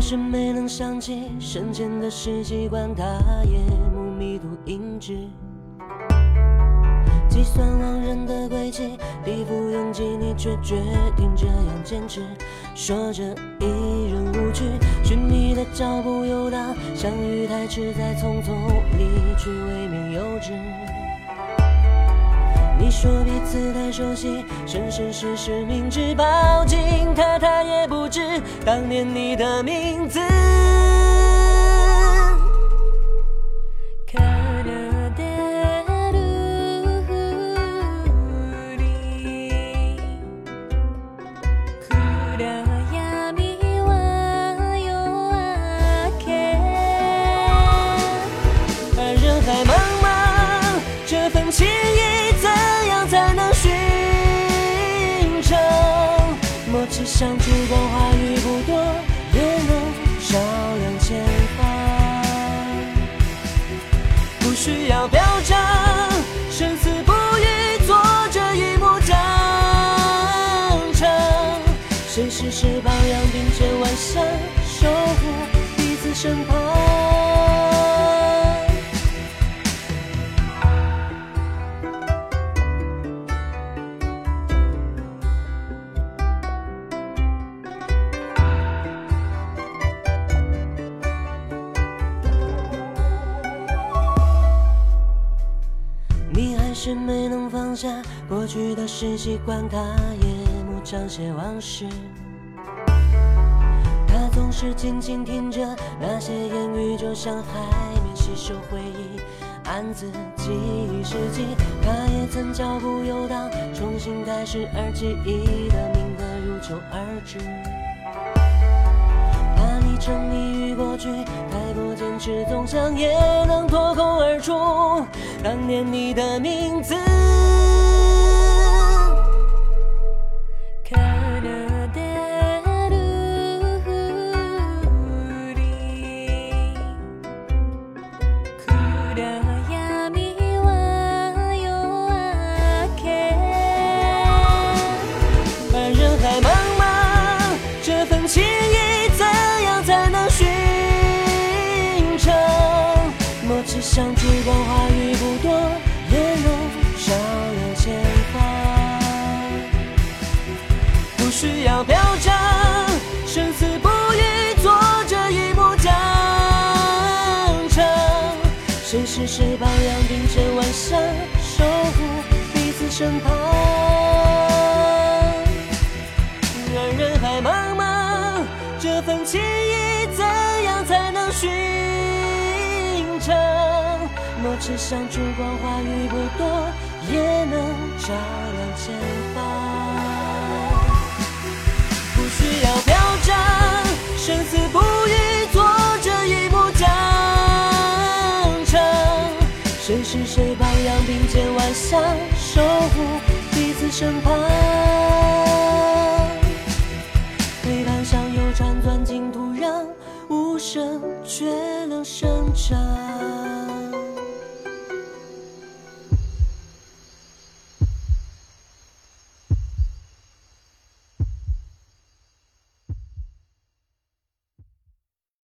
是没能想起生前的事，习惯他夜幕迷途印志。计算亡人的轨迹，地不拥挤，你却决定这样坚持。说着一人无惧，寻你的脚步游荡，相遇太迟，再匆匆离去，未免幼稚。你说彼此太熟悉，生生世世明知抱紧他，他也不知当年你的名字。像烛光话语不多，也能照亮前方。不需要表彰，生死不渝，做这一幕章程。谁是谁榜样，并肩万象，守护彼此身旁。是没能放下过去的事，习惯他夜幕讲些往事。他总是静静听着那些言语，就像海绵吸收回忆，暗自记忆事迹。他也曾脚步游荡，重新开始，而记忆的铭刻如秋而至。怕你沉溺于过去，太过坚持，总想也能脱口而出当年你的名字。而人海茫茫，这份情谊怎样才能寻成？莫只想烛光花身旁。而人海茫茫，这份情谊怎样才能寻常？莫只想烛光话语不多，也能照亮前方。不需要表彰，生死不渝，做这一幕章程。谁是谁榜样，并肩万象，守护彼此身旁。黑板上有串钻进土壤，无声却能生长。